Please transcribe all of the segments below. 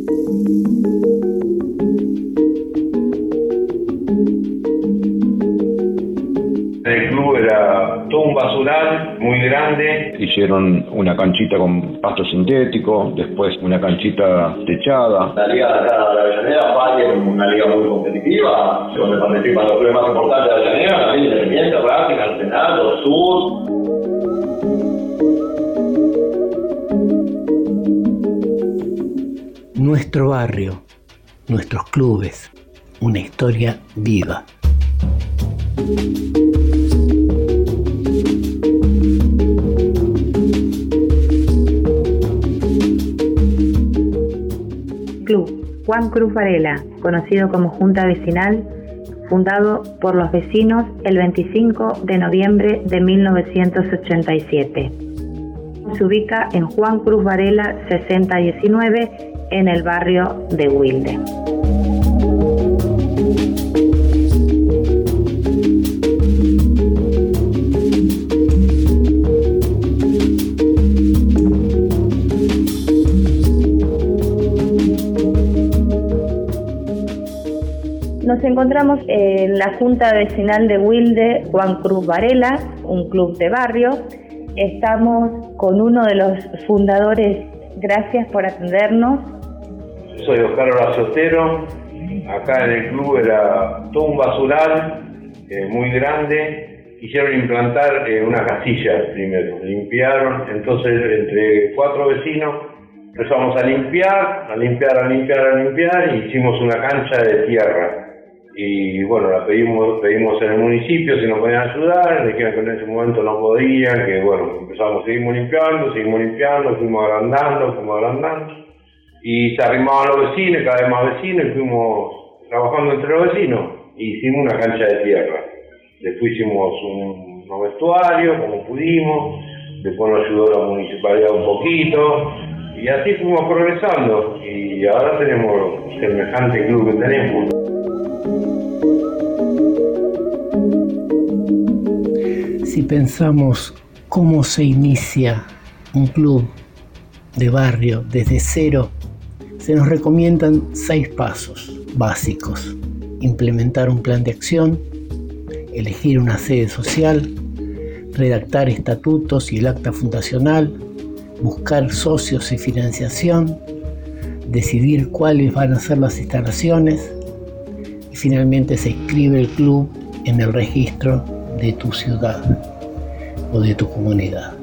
El club era todo un basural muy grande. Hicieron una canchita con pasto sintético, después una canchita techada. La liga de acá de la Avellaneda, Valle, es una liga muy competitiva, donde participan los clubes más importantes de Avellaneda, también Independiente, Racing, Arsenal, Sur. Nuestro barrio, nuestros clubes, una historia viva. Club Juan Cruz Varela, conocido como Junta Vecinal, fundado por los vecinos el 25 de noviembre de 1987. Se ubica en Juan Cruz Varela 6019 en el barrio de Wilde. Nos encontramos en la Junta Vecinal de Wilde, Juan Cruz Varela, un club de barrio. Estamos con uno de los fundadores. Gracias por atendernos. Soy Oscar Horacio Otero. Acá en el club era todo un basural eh, muy grande. Quisieron implantar eh, una casilla primero. Limpiaron, entonces entre cuatro vecinos empezamos a limpiar, a limpiar, a limpiar, a limpiar y hicimos una cancha de tierra y bueno, la pedimos, pedimos en el municipio si nos podían ayudar, dijeron que en ese momento no podían, que bueno, empezamos, seguimos limpiando, seguimos limpiando, fuimos agrandando, fuimos agrandando, y se arrimaban los vecinos, cada vez más vecinos, y fuimos trabajando entre los vecinos, y hicimos una cancha de tierra. Después hicimos un, un vestuario, como pudimos, después nos ayudó la municipalidad un poquito, y así fuimos progresando, y ahora tenemos semejante club que tenemos. Si pensamos cómo se inicia un club de barrio desde cero, se nos recomiendan seis pasos básicos. Implementar un plan de acción, elegir una sede social, redactar estatutos y el acta fundacional, buscar socios y financiación, decidir cuáles van a ser las instalaciones y finalmente se inscribe el club en el registro de tu ciudad o de tu comunidad.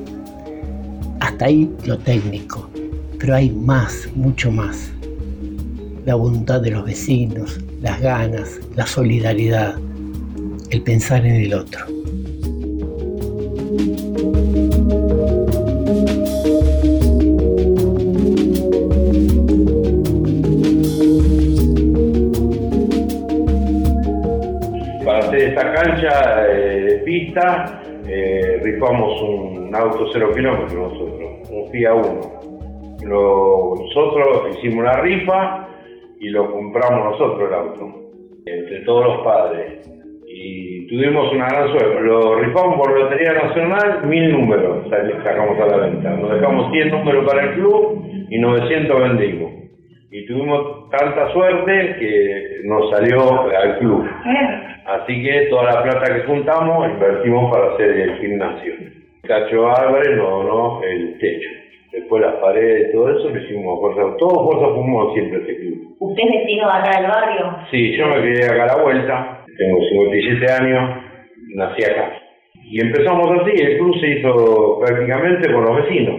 Hasta ahí lo técnico, pero hay más, mucho más. La voluntad de los vecinos, las ganas, la solidaridad, el pensar en el otro. Para hacer esta cancha eh, de pista, eh, rifamos un auto cero kilómetros nosotros, un FIA 1. Nosotros hicimos la rifa y lo compramos nosotros el auto, entre todos los padres. Y tuvimos una gran suerte. Lo rifamos por Lotería Nacional, mil números sacamos a la venta. Nos dejamos 100 números para el club y 900 vendimos. Y tuvimos tanta suerte que nos salió al club. Así que toda la plata que juntamos invertimos para hacer el gimnasio. Cacho Álvarez nos donó el techo. Después las paredes, todo eso lo hicimos fuerza. Todo fuerza pulmón siempre este club. ¿Usted es vecino de acá del barrio? Sí, yo me crié acá a la vuelta. Tengo 57 años, nací acá. Y empezamos así, el club se hizo prácticamente con los vecinos.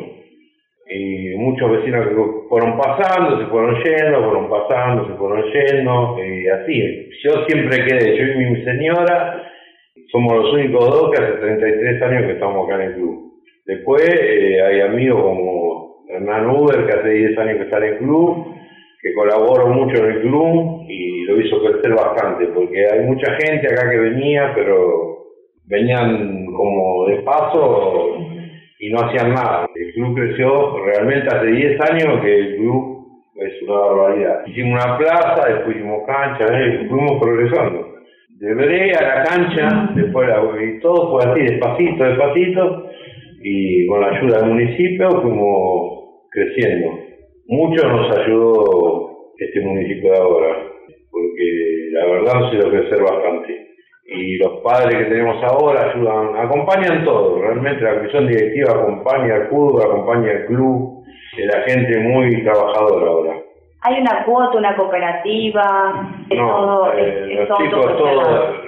Y muchos vecinos que fueron pasando, se fueron yendo, fueron pasando, se fueron yendo, y así. Yo siempre quedé, yo y mi señora, somos los únicos dos que hace 33 años que estamos acá en el club. Después eh, hay amigos como Hernán Uber, que hace 10 años que está en el club, que colaboró mucho en el club y lo hizo crecer bastante, porque hay mucha gente acá que venía, pero venían como de paso y no hacían nada. El club creció realmente hace 10 años que el club es una barbaridad. Hicimos una plaza, después hicimos cancha, eh, fuimos progresando. De brea a la cancha, después la, y todo fue así, despacito, despacito, y con la ayuda del municipio fuimos creciendo. Mucho nos ayudó este municipio de ahora, porque la verdad nos hizo crecer bastante. Y los padres que tenemos ahora ayudan, acompañan todo, realmente la comisión directiva acompaña al club, acompaña al club, la gente muy trabajadora ahora. ¿Hay una cuota, una cooperativa? no, eh, los chicos todo,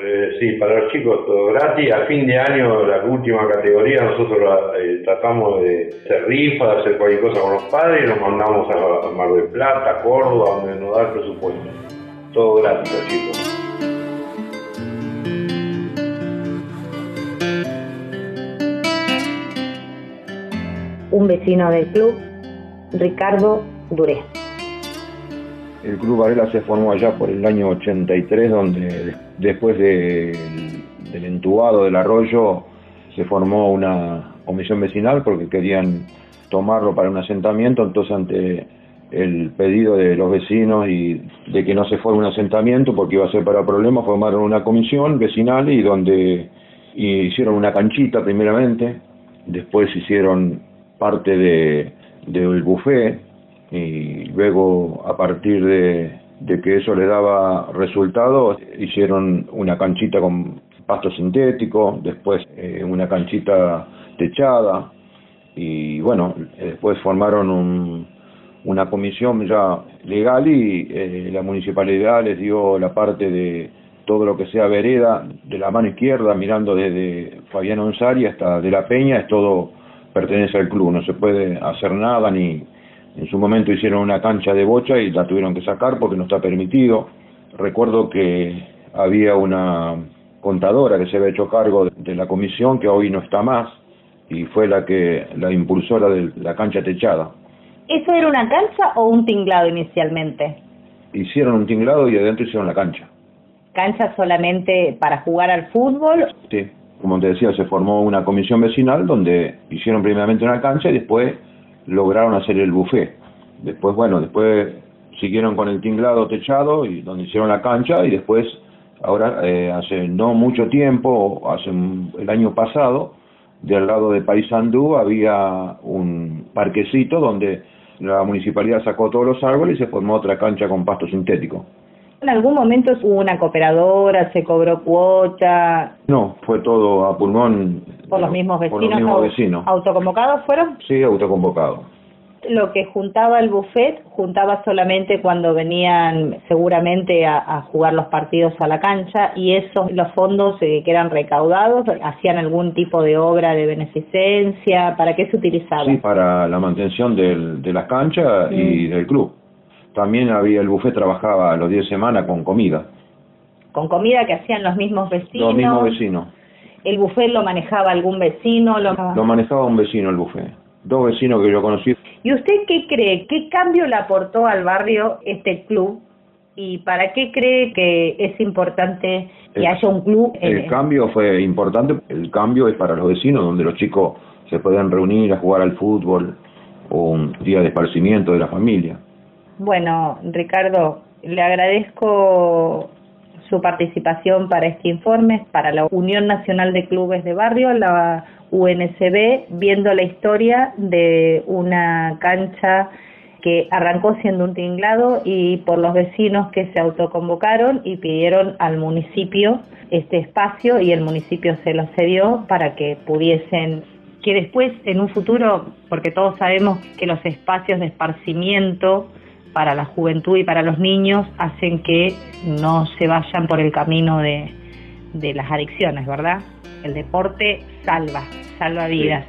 eh, sí, para los chicos todo gratis. A fin de año, la última categoría, nosotros eh, tratamos de hacer rifa, de hacer cualquier cosa con los padres y los mandamos a, Mar del Plata, Córdoba, donde nos da el presupuesto. Todo gratis, los chicos. Un vecino del club, Ricardo Duré. El Club Varela se formó allá por el año 83, donde después del entubado del arroyo se formó una comisión vecinal porque querían tomarlo para un asentamiento, entonces ante el pedido de los vecinos y de que no se fuera un asentamiento porque iba a ser para problemas, formaron una comisión vecinal y donde hicieron una canchita primeramente, después hicieron parte de, del buffet, y luego a partir de, que eso le daba resultados hicieron una canchita con pasto sintético, después eh, una canchita techada y bueno, después formaron una comisión ya legal y eh, la municipalidad les dio la parte de todo lo que sea vereda de la mano izquierda mirando desde Fabián Onsari hasta de la Peña, es todo pertenece al club, no se puede hacer nada ni en su momento hicieron una cancha de bocha y la tuvieron que sacar porque no está permitido. Recuerdo que había una contadora que se había hecho cargo de la comisión que hoy no está más y fue la que la impulsora de la cancha techada. ¿Eso era una cancha o un tinglado inicialmente? Hicieron un tinglado y adentro hicieron la cancha. ¿Cancha solamente para jugar al fútbol? Sí, como te decía, se formó una comisión vecinal donde hicieron primeramente una cancha y después lograron hacer el buffet. Después, bueno, después siguieron con el tinglado techado y donde hicieron la cancha y después, ahora, eh, hace no mucho tiempo, hace el año pasado, del lado de Paysandú había un parquecito donde la municipalidad sacó todos los árboles y se formó otra cancha con pasto sintético. ¿En algún momento hubo una cooperadora, se cobró cuota? No, fue todo a pulmón. ¿Por los mismos vecinos? Por los mismos vecinos. ¿Autoconvocados fueron? Sí, autoconvocados. Lo que juntaba el buffet, juntaba solamente cuando venían seguramente a, jugar los partidos a la cancha y esos, los fondos eh, que eran recaudados, hacían algún tipo de obra de beneficencia, ¿para qué se utilizaba? Sí, para la mantención del, de las canchas y mm. del club. También había el buffet, trabajaba los 10 semanas con comida. ¿Con comida que hacían los mismos vecinos? Los mismos vecinos. ¿El buffet lo manejaba algún vecino? Lo, lo manejaba un vecino el buffet. Dos vecinos que yo conocí. ¿Y usted qué cree? ¿Qué cambio le aportó al barrio este club? ¿Y para qué cree que es importante que haya un club? El cambio fue importante. El cambio es para los vecinos, donde los chicos se pueden reunir a jugar al fútbol o un día de esparcimiento de la familia. Bueno, Ricardo, le agradezco su participación para este informe, para la Unión Nacional de Clubes de Barrio, la UNCB, viendo la historia de una cancha que arrancó siendo un tinglado y por los vecinos que se autoconvocaron y pidieron al municipio este espacio y el municipio se lo cedió para que pudiesen que después en un futuro, porque todos sabemos que los espacios de esparcimiento para la juventud y para los niños hacen que no se vayan por el camino de, las adicciones, ¿verdad? El deporte salva, salva vidas.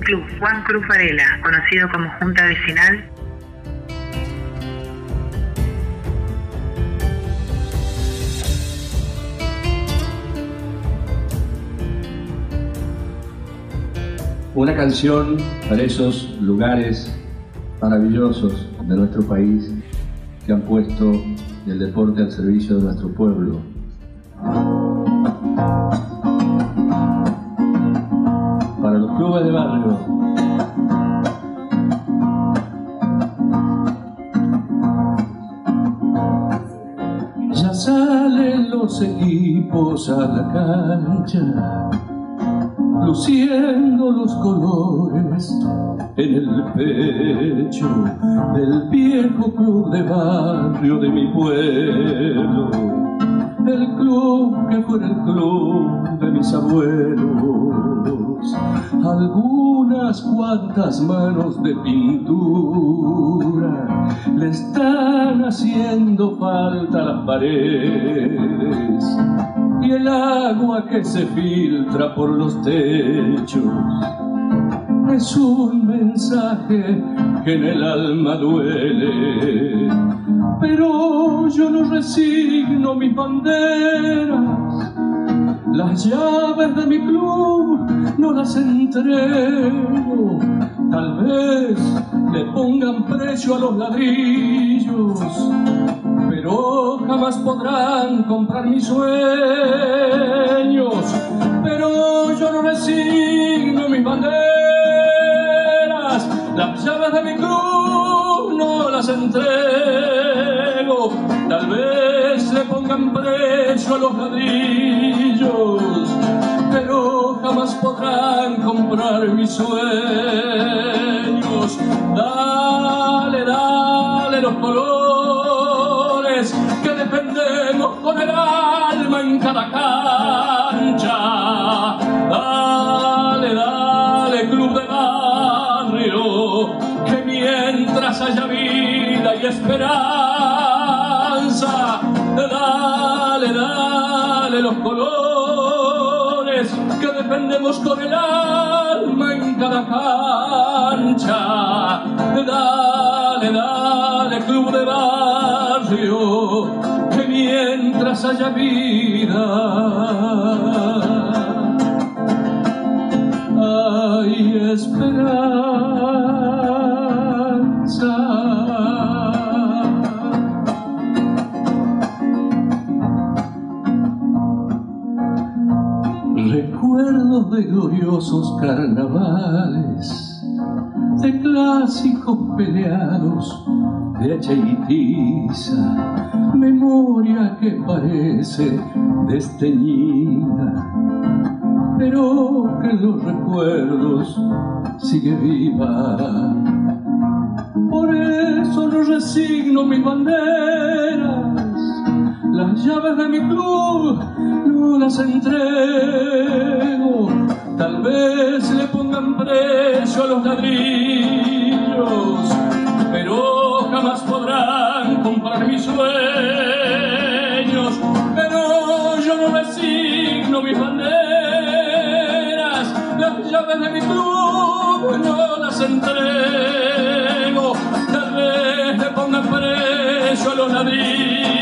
Club Juan Cruz Varela, conocido como Junta Vecinal, una canción para esos lugares maravillosos de nuestro país que han puesto el deporte al servicio de nuestro pueblo. Para los clubes de barrio. Ya salen los equipos a la cancha luciendo los colores en el pecho del viejo club de barrio de mi pueblo, el club que fue el club de mis abuelos, algunas cuantas manos de pintura le están haciendo falta a las paredes el agua que se filtra por los techos es un mensaje que en el alma duele. Pero yo no resigno mis banderas, las llaves de mi club no las entrego. Tal vez le pongan precio a los ladrillos, pero jamás podrán comprar mis sueños. Pero yo no resigno mis banderas las llaves de mi club no las entrego. Tal vez le pongan precio a los ladrillos, pero jamás podrán comprar mis sueños. Dale, dale los colores cada cancha. Dale, dale, club de haya vida y esperanza. Dale, dale los colores que defendemos con el alma en cada cancha. Dale, dale, club de barrio, mientras haya vida hay esperanza. Recuerdos de gloriosos carnavales, de clásicos peleados, de hacha y memoria que parece desteñida, pero que los recuerdos sigue viva por eso no resigno mis banderas. Las llaves de mi club no las entrego. Tal vez le pongan precio a los ladrillos, pero jamás podrán comprar mis sueños. De mi no las entrego. Pongan precio a los ladrillos,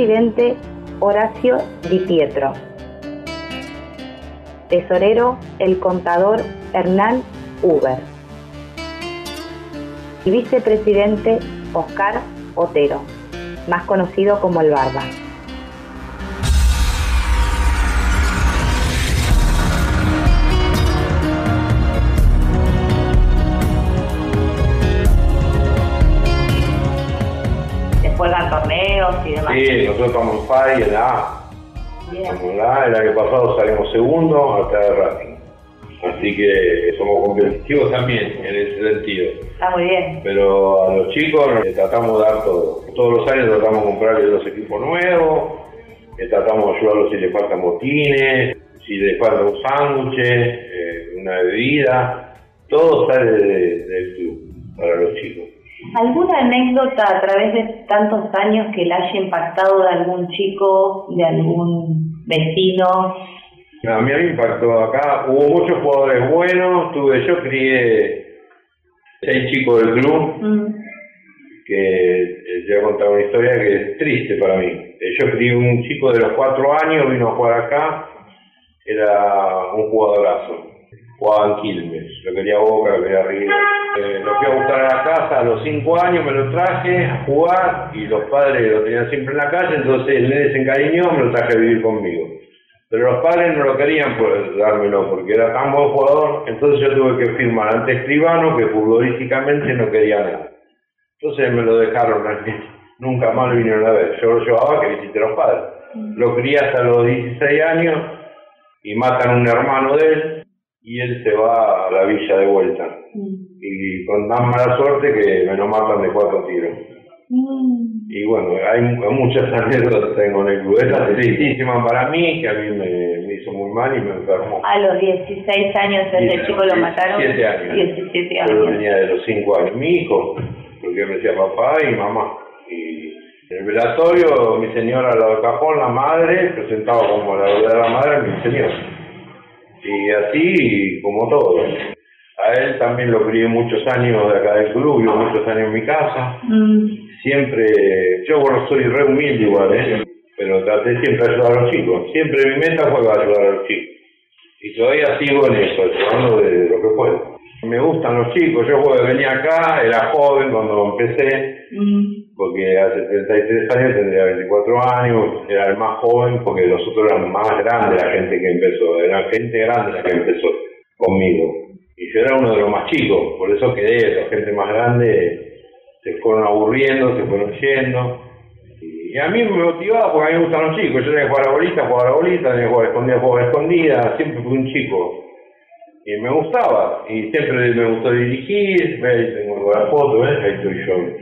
presidente Horacio Di Pietro. Tesorero el contador Hernán Uber. Y vicepresidente Oscar Otero, más conocido como el Barba. Torneos y demás. Sí, nosotros estamos en y en la A. Estamos acá, el año pasado salimos segundo hasta el Racing. Así que somos competitivos también en ese sentido. Está muy bien. Pero a los chicos les tratamos de dar todo. Todos los años tratamos de comprarles los equipos nuevos, les tratamos de ayudarlos si les faltan botines, si les falta un sándwich, eh, una bebida. Todo sale de- del club para los chicos. ¿Alguna anécdota a través de tantos años que le haya impactado de algún chico, de algún vecino? A mí me impactó acá. Hubo muchos jugadores buenos. Tuve, yo crié seis chicos del club Mm, que eh, te voy a contar una historia que es triste para mí. Eh, Yo crié un chico de los cuatro años, vino a jugar acá, era un jugadorazo. Jugaba en Quilmes, lo quería Boca, lo quería River. Eh, lo fui a buscar a la casa a los cinco años, me lo traje a jugar y los padres lo tenían siempre en la calle, entonces el nene se encariñó, me lo traje a vivir conmigo. Pero los padres no lo querían por dármelo porque era tan buen jugador, entonces yo tuve que firmar ante escribano que futbolísticamente no quería nada. Entonces me lo dejaron, nunca más lo vinieron a ver. Yo lo llevaba que visité a los padres. Lo crié hasta los 16 años y matan a un hermano de él y él se va a la villa de vuelta. Y con tan mala suerte que me lo matan de cuatro tiros. Y bueno, hay mu- muchas anécdotas tengo en el club. Esa es tristísima para mí, que a mí me, me hizo muy mal y me enfermó. A los 16 años ese chico lo mataron. 17 años. 17 Yo tenía de los 5 años. Mi hijo, porque me decía papá y mamá. Y en el velatorio, mi señora al lado del cajón, la madre, presentaba como la verdadera madre mi señor. Y así como todo. A él también lo crié muchos años de acá del club, muchos años en mi casa. Mm, Siempre, yo bueno, soy re humilde igual, ¿eh? pero traté siempre de ayudar a los chicos. Siempre mi meta fue ayudar a los chicos. Y todavía sigo en eso, ayudando de lo que puedo. Me gustan los chicos, yo venía acá, era joven cuando empecé, mm, porque hace 33 años tendría 24 años, era el más joven porque los otros eran más grandes la gente que empezó, era gente grande la que empezó conmigo. Y yo era uno de los más chicos, por eso quedé, la gente más grande se fueron aburriendo, se fueron yendo. Y a mí me motivaba porque a mí me gustan los chicos, yo tenía que jugar a bolita, jugar a bolita, tenía que jugar a escondida, jugar a escondida, siempre fui un chico. Y me gustaba, y siempre me gustó dirigir, ahí tengo la foto, ¿ves? ahí estoy yo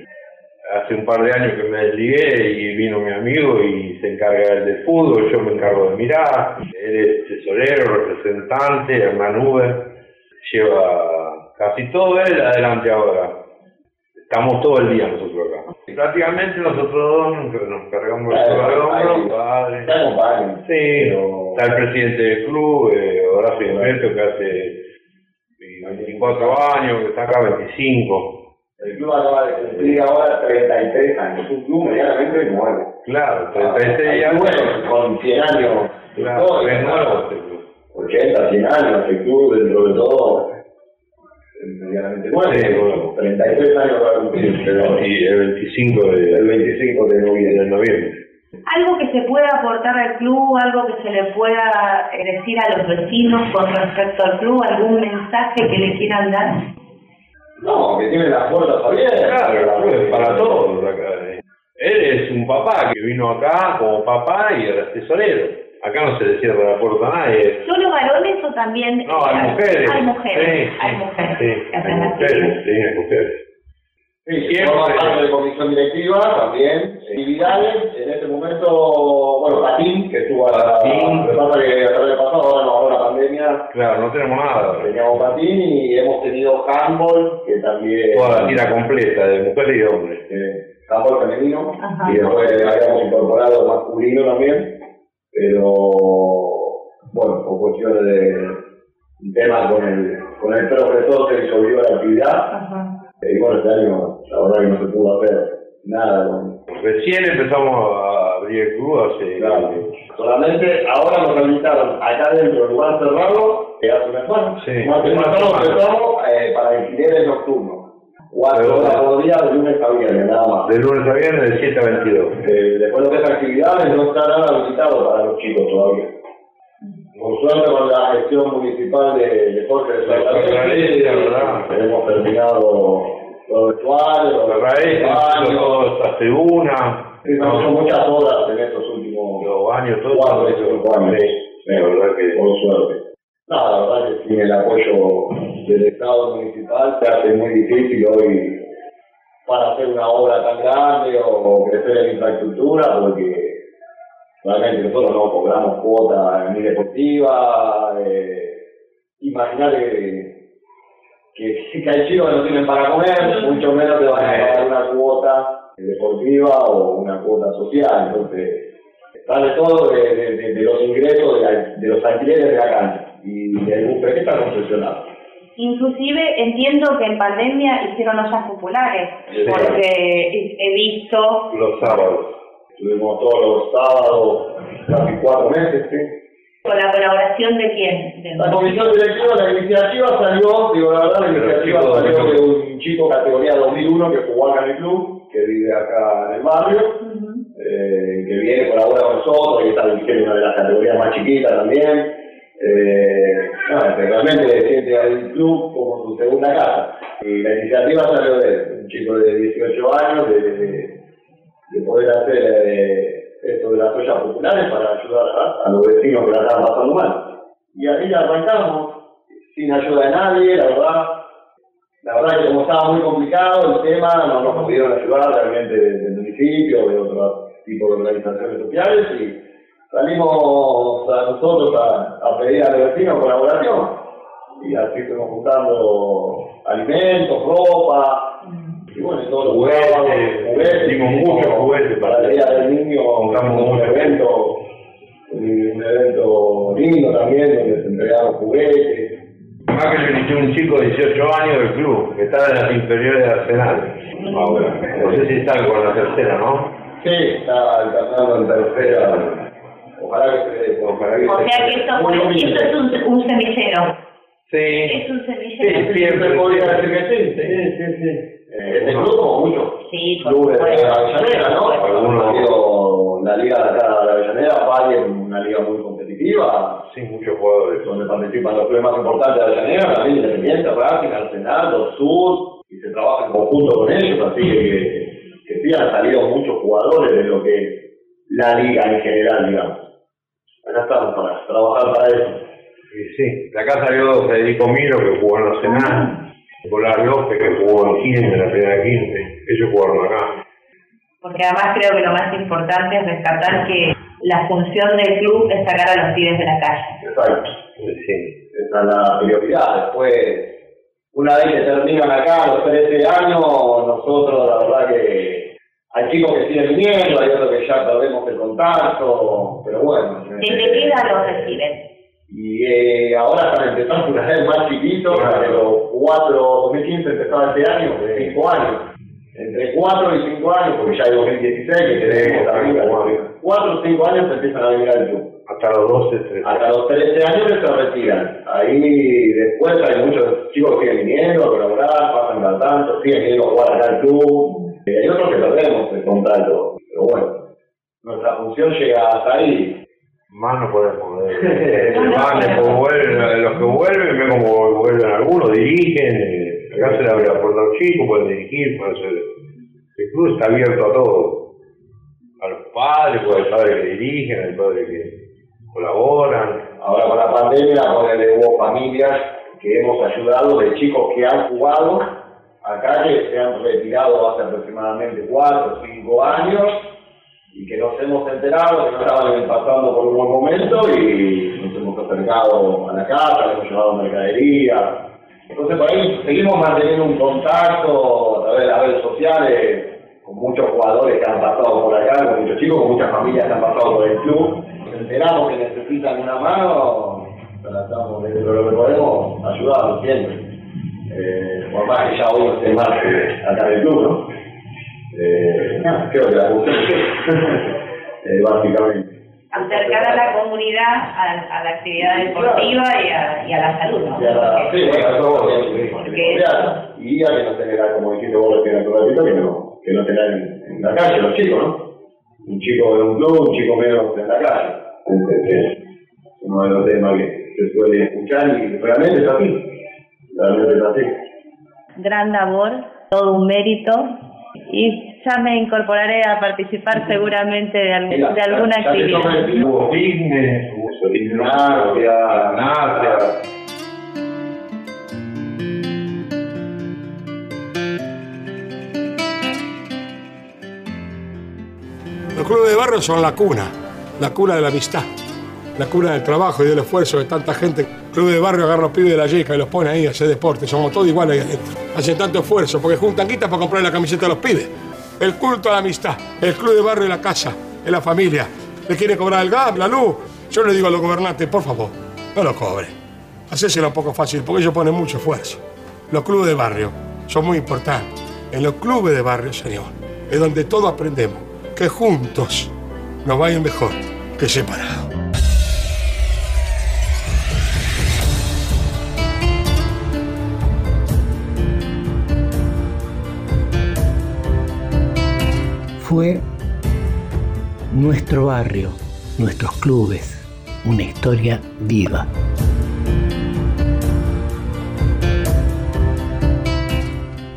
hace un par de años que me desligué y vino mi amigo y se encarga él del fútbol, yo me encargo de mirar, él es tesorero, representante, Hernán Uber, lleva casi todo él adelante ahora. Estamos todo el día nosotros acá. Y prácticamente nosotros dos nos, cargamos el Claro, ahí. padre. Sí, Pero- está el presidente del club, eh, Horacio Humberto, que hace 24 años, que está acá 25. El club acaba de cumplir ahora 33 años, un club medianamente nuevo. Claro, 36 Hay años. clubes con 100 años. Claro, historia, es nuevo este club. 80, 100 años, el club dentro de todo medianamente nuevo. Sí, bueno. 33 años va a cumplir, pero Y el 25 de, el 25 de noviembre. de noviembre. Algo que se pueda aportar al club, algo que se le pueda eh, decir a los vecinos con respecto al club, algún mensaje que le quieran dar. No, que tiene las puertas abiertas. Claro, club es para todos acá. eh. Él es un papá que vino acá como papá y era tesorero. Acá no se le cierra la puerta a nadie. ¿Solo varones o también No, hay mujeres. Hay mujeres, Sí, hay sí, mujeres. Sí, hay las mujeres, sí, hay mujeres. Sí, Siempre. forma parte de comisión directiva también. Actividades, en este momento, bueno, Patín, que estuvo a la. Patín. Lo que pasa que a través pasado, ahora no, ahora la pandemia, Claro, no tenemos nada. teníamos Patín y hemos tenido handball, que también. Toda la tira completa de mujeres y de hombres. eh, handball femenino, Ajá. y después habíamos incorporado masculino también, pero bueno, por cuestiones de un tema con el, con el profesor se disolvió la actividad. Ajá. Y bueno, este año la verdad que no se pudo hacer nada con, Recién empezamos a abrir el club hace... Claro. Solamente ahora nos habilitaron acá dentro del lugar cerrado, que hace una semana. Sí. Más que empezamos eh, para alquileres nocturnos. Cuatro horas por día de lunes a viernes, nada más. De lunes a viernes de 7 a 22. Eh, después lo que es actividades no está nada habilitado para los chicos todavía. Por suerte con la gestión municipal de, de Jorge de la verdad. hemos terminado los vestuarios, La los raíz, baños, todo hace una. son muchas horas en estos últimos los años, todos cuatro, años. la verdad que por suerte. No, la verdad que sin el apoyo del Estado municipal se hace muy difícil hoy para hacer una obra tan grande o crecer en infraestructura, porque realmente nosotros no cobramos cuota ni deportiva. Eh, Imagínate que, si hay chicos que no tienen para comer, mucho menos te van a pagar una cuota deportiva o una cuota social. Entonces, sale todo de, de, de los ingresos de, los alquileres de la cancha y el buffet que está concesionado. Inclusive entiendo que en pandemia hicieron ollas populares, porque he visto... Los sábados. Tuvimos todos los sábados, casi cuatro meses, ¿sí? ¿Con la colaboración de quién? De la comisión directiva, la iniciativa salió, digo la verdad, la iniciativa salió de un chico categoría 2001 que jugó acá en el club, que vive acá en el barrio, eh, que viene, colabora con nosotros, y está dirigiendo una de las categorías más chiquitas también. Eh, no, realmente siente al club como su segunda casa. Y la iniciativa salió de un chico de 18 años, de, de, poder hacer eh, esto de las ollas populares para ayudar a, los vecinos que la estaban pasando mal. Y ahí arrancamos, sin ayuda de nadie, la verdad. La verdad que como estaba muy complicado el tema, no nos pudieron ayudar realmente del municipio, de otro tipo de organizaciones sociales y salimos a nosotros a, pedir a los vecinos colaboración y así fuimos juntando alimentos, ropa y bueno, todos los juguetes, juguetes, muchos juguetes para el día del niño, montamos un evento, un, evento lindo también donde se entregaron juguetes. Más que le inició un chico de 18 años del club, que estaba en las inferiores de Arsenal. Ahora, no sé si está con la tercera, ¿no? Sí, está alternando en tercera Ojalá que se ojalá que O sea que esto, esto es un, un semillero. Sí. Es un semillero. Sí, siempre podría decir que sí. Sí, sí, sí. Eh, este club como mucho. Sí, clubes de la Avellaneda, ¿no? Algunos, la liga de acá de la Avellaneda, Valle, una liga muy competitiva. Sí, muchos jugadores. Donde participan los clubes más importantes de la Avellaneda, también Independiente, Racing, Arsenal, Sur, y se trabaja en conjunto con ellos, así que, que sí han salido muchos jugadores de lo que es la liga en general, digamos acá estamos para trabajar para eso. Sí, sí. De acá salió Federico Miro, que jugó en Arsenal, Nicolás López, que jugó en 15, en la primera 15. Ellos jugaron acá. Porque además creo que lo más importante es rescatar que la función del club es sacar a los pibes de la calle. Exacto. Sí. Esa es la prioridad. Después, una vez que terminan acá los 13 años, nosotros la verdad que hay chicos que siguen viniendo, hay otros que ya perdemos el contacto, pero bueno. ¿Desde qué edad los reciben? Y eh, ahora están empezando una vez más chiquitos, de los 4, 2015 empezaba este año, de 5 años. Entre 4 y 5 años, porque ya hay 2016 que tenemos también, 4 o 5 años se empiezan a venir al club. Hasta los 12, 13. Hasta los 13 años que se retiran. Ahí después hay muchos chicos que siguen viniendo a colaborar, pasan al tanto, siguen viniendo a jugar acá al club hay otros que perdemos el contacto, pero bueno, nuestra función llega hasta ahí. Más no podemos ver. Más vuelven, los que vuelven, ve como vuelven algunos, dirigen, eh, acá se le abre la puerta a los chicos, pueden dirigir, pueden ser. El club está abierto a todos. A los padres, pues hay padres que dirigen, hay padres que colaboran. Ahora con la pandemia, hubo familias que hemos ayudado de chicos que han jugado acá que se han retirado hace aproximadamente cuatro o cinco años y que nos hemos enterado que estaban pasando por un buen momento y nos hemos acercado a la casa, hemos llevado mercadería. Entonces por ahí seguimos manteniendo un contacto a través de las redes sociales con muchos jugadores que han pasado por acá, con muchos chicos, con muchas familias que han pasado por el club. Nos enteramos que necesitan una mano, tratamos de lo que podemos ayudarlos siempre eh, por más que ya hoy no esté más eh, acá en el club, ¿no? Eh, creo que la eh, básicamente. Acercar a la comunidad a, la actividad deportiva y, a, y a la salud, ¿no? Y a la, sí, bueno, a todo, porque y a que no tenga, como dijiste vos recién hace ratito, que no, que no tenga en, en, la calle los chicos, ¿no? Un chico de un club, un chico menos en la calle. Es, uno de los temas que se suele escuchar y realmente es así. Gran labor, todo un mérito Y ya me incorporaré a participar seguramente de, de alguna actividad. Hubo fitness, hubo gimnasia, gimnasia. Los clubes de barrio son la cuna, la cuna de la amistad, la cuna del trabajo y del esfuerzo de tanta gente. Club de barrio agarra los pibes de la yeca y los pone ahí a hacer deporte. Somos todos iguales ahí adentro. Hacen tanto esfuerzo porque juntan guita para comprar la camiseta de los pibes. El culto a la amistad, el club de barrio es la casa, es la familia. ¿Le quiere cobrar el gas, la luz? Yo le digo a los gobernantes, por favor, no lo cobre. Hacéselo un poco fácil porque ellos ponen mucho esfuerzo. Los clubes de barrio son muy importantes. En los clubes de barrio, señor, es donde todos aprendemos que juntos nos vayan mejor que separados. Fue nuestro barrio, nuestros clubes, una historia viva.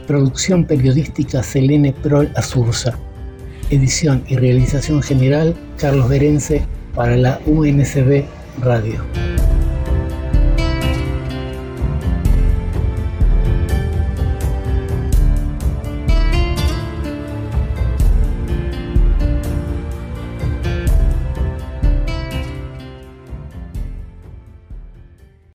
Producción periodística Selene Prol Azurza edición y realización general Carlos Berence para la UNCB Radio.